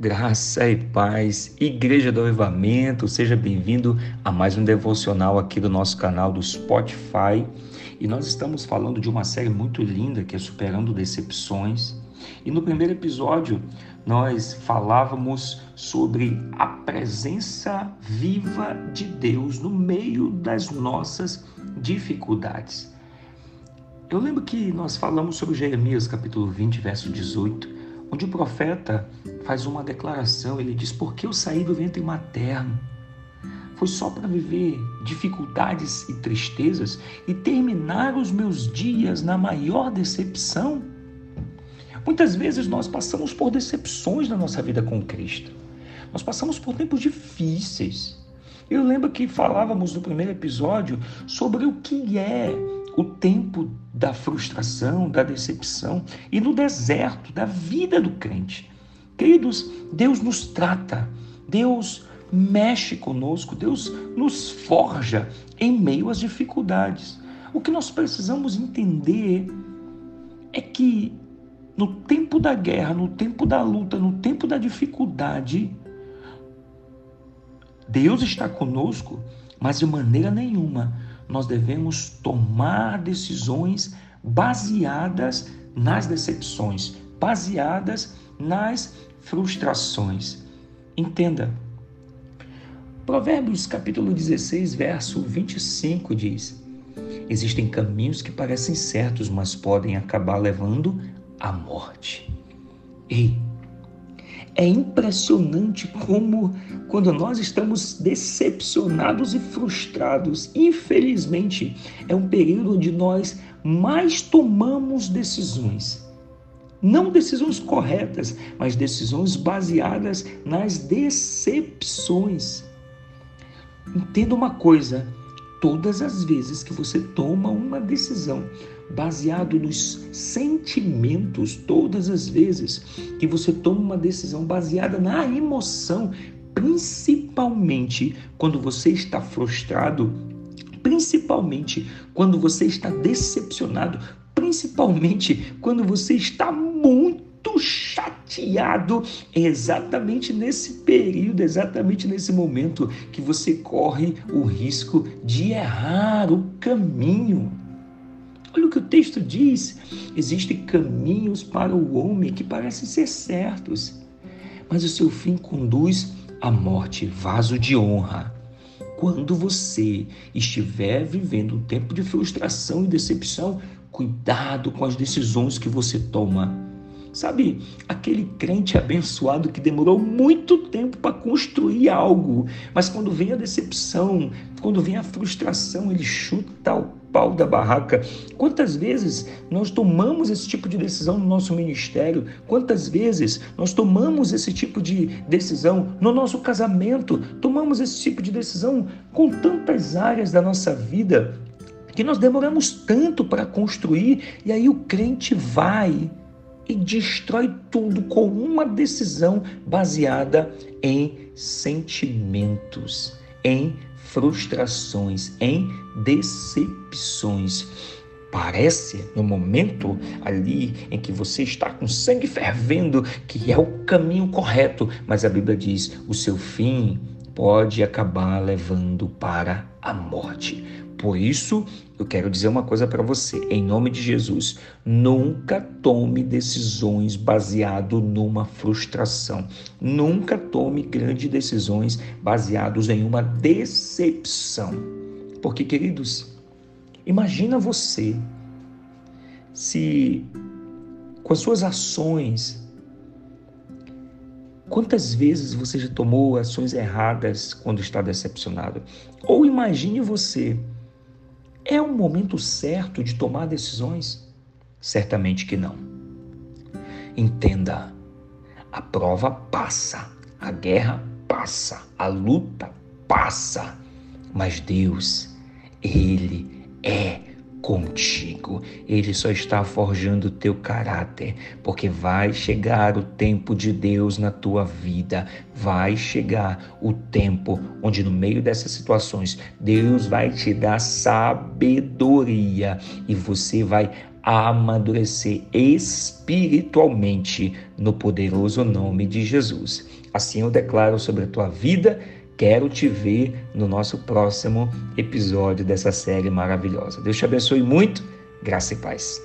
Graça e paz, Igreja do Avivamento, seja bem-vindo a mais um devocional aqui do nosso canal do Spotify. E nós estamos falando de uma série muito linda que é Superando Decepções. E no primeiro episódio nós falávamos sobre a presença viva de Deus no meio das nossas dificuldades. Eu lembro que nós falamos sobre Jeremias capítulo 20, verso 18 onde o profeta faz uma declaração, ele diz: Porque eu saí do ventre materno? Foi só para viver dificuldades e tristezas e terminar os meus dias na maior decepção? Muitas vezes nós passamos por decepções na nossa vida com Cristo. Nós passamos por tempos difíceis. Eu lembro que falávamos no primeiro episódio sobre o que é o tempo da frustração, da decepção e no deserto da vida do crente. Queridos, Deus nos trata, Deus mexe conosco, Deus nos forja em meio às dificuldades. O que nós precisamos entender é que no tempo da guerra, no tempo da luta, no tempo da dificuldade, Deus está conosco, mas de maneira nenhuma nós devemos tomar decisões baseadas nas decepções, baseadas nas frustrações. Entenda. Provérbios capítulo 16, verso 25 diz: Existem caminhos que parecem certos, mas podem acabar levando à morte. Ei, é impressionante como, quando nós estamos decepcionados e frustrados, infelizmente, é um período onde nós mais tomamos decisões. Não decisões corretas, mas decisões baseadas nas decepções. Entenda uma coisa: todas as vezes que você toma uma decisão baseado nos sentimentos, todas as vezes que você toma uma decisão baseada na emoção, principalmente quando você está frustrado, principalmente quando você está decepcionado, principalmente quando você está muito chateado, é exatamente nesse período, exatamente nesse momento que você corre o risco de errar o caminho. Olha o que o texto diz: existem caminhos para o homem que parecem ser certos, mas o seu fim conduz à morte, vaso de honra. Quando você estiver vivendo um tempo de frustração e decepção, cuidado com as decisões que você toma Sabe, aquele crente abençoado que demorou muito tempo para construir algo, mas quando vem a decepção, quando vem a frustração, ele chuta o pau da barraca. Quantas vezes nós tomamos esse tipo de decisão no nosso ministério? Quantas vezes nós tomamos esse tipo de decisão no nosso casamento? Tomamos esse tipo de decisão com tantas áreas da nossa vida que nós demoramos tanto para construir e aí o crente vai e destrói tudo com uma decisão baseada em sentimentos, em frustrações, em decepções. Parece, no momento ali em que você está com sangue fervendo, que é o caminho correto, mas a Bíblia diz: o seu fim pode acabar levando para a morte. Por isso, eu quero dizer uma coisa para você, em nome de Jesus, nunca tome decisões baseado numa frustração. Nunca tome grandes decisões baseados em uma decepção. Porque, queridos, imagina você se com as suas ações Quantas vezes você já tomou ações erradas quando está decepcionado? Ou imagine você é o momento certo de tomar decisões? Certamente que não. Entenda, a prova passa, a guerra passa, a luta passa, mas Deus, Ele é contigo. Ele só está forjando o teu caráter, porque vai chegar o tempo de Deus na tua vida. Vai chegar o tempo onde, no meio dessas situações, Deus vai te dar sabedoria e você vai amadurecer espiritualmente no poderoso nome de Jesus. Assim eu declaro sobre a tua vida Quero te ver no nosso próximo episódio dessa série maravilhosa. Deus te abençoe muito. Graça e paz.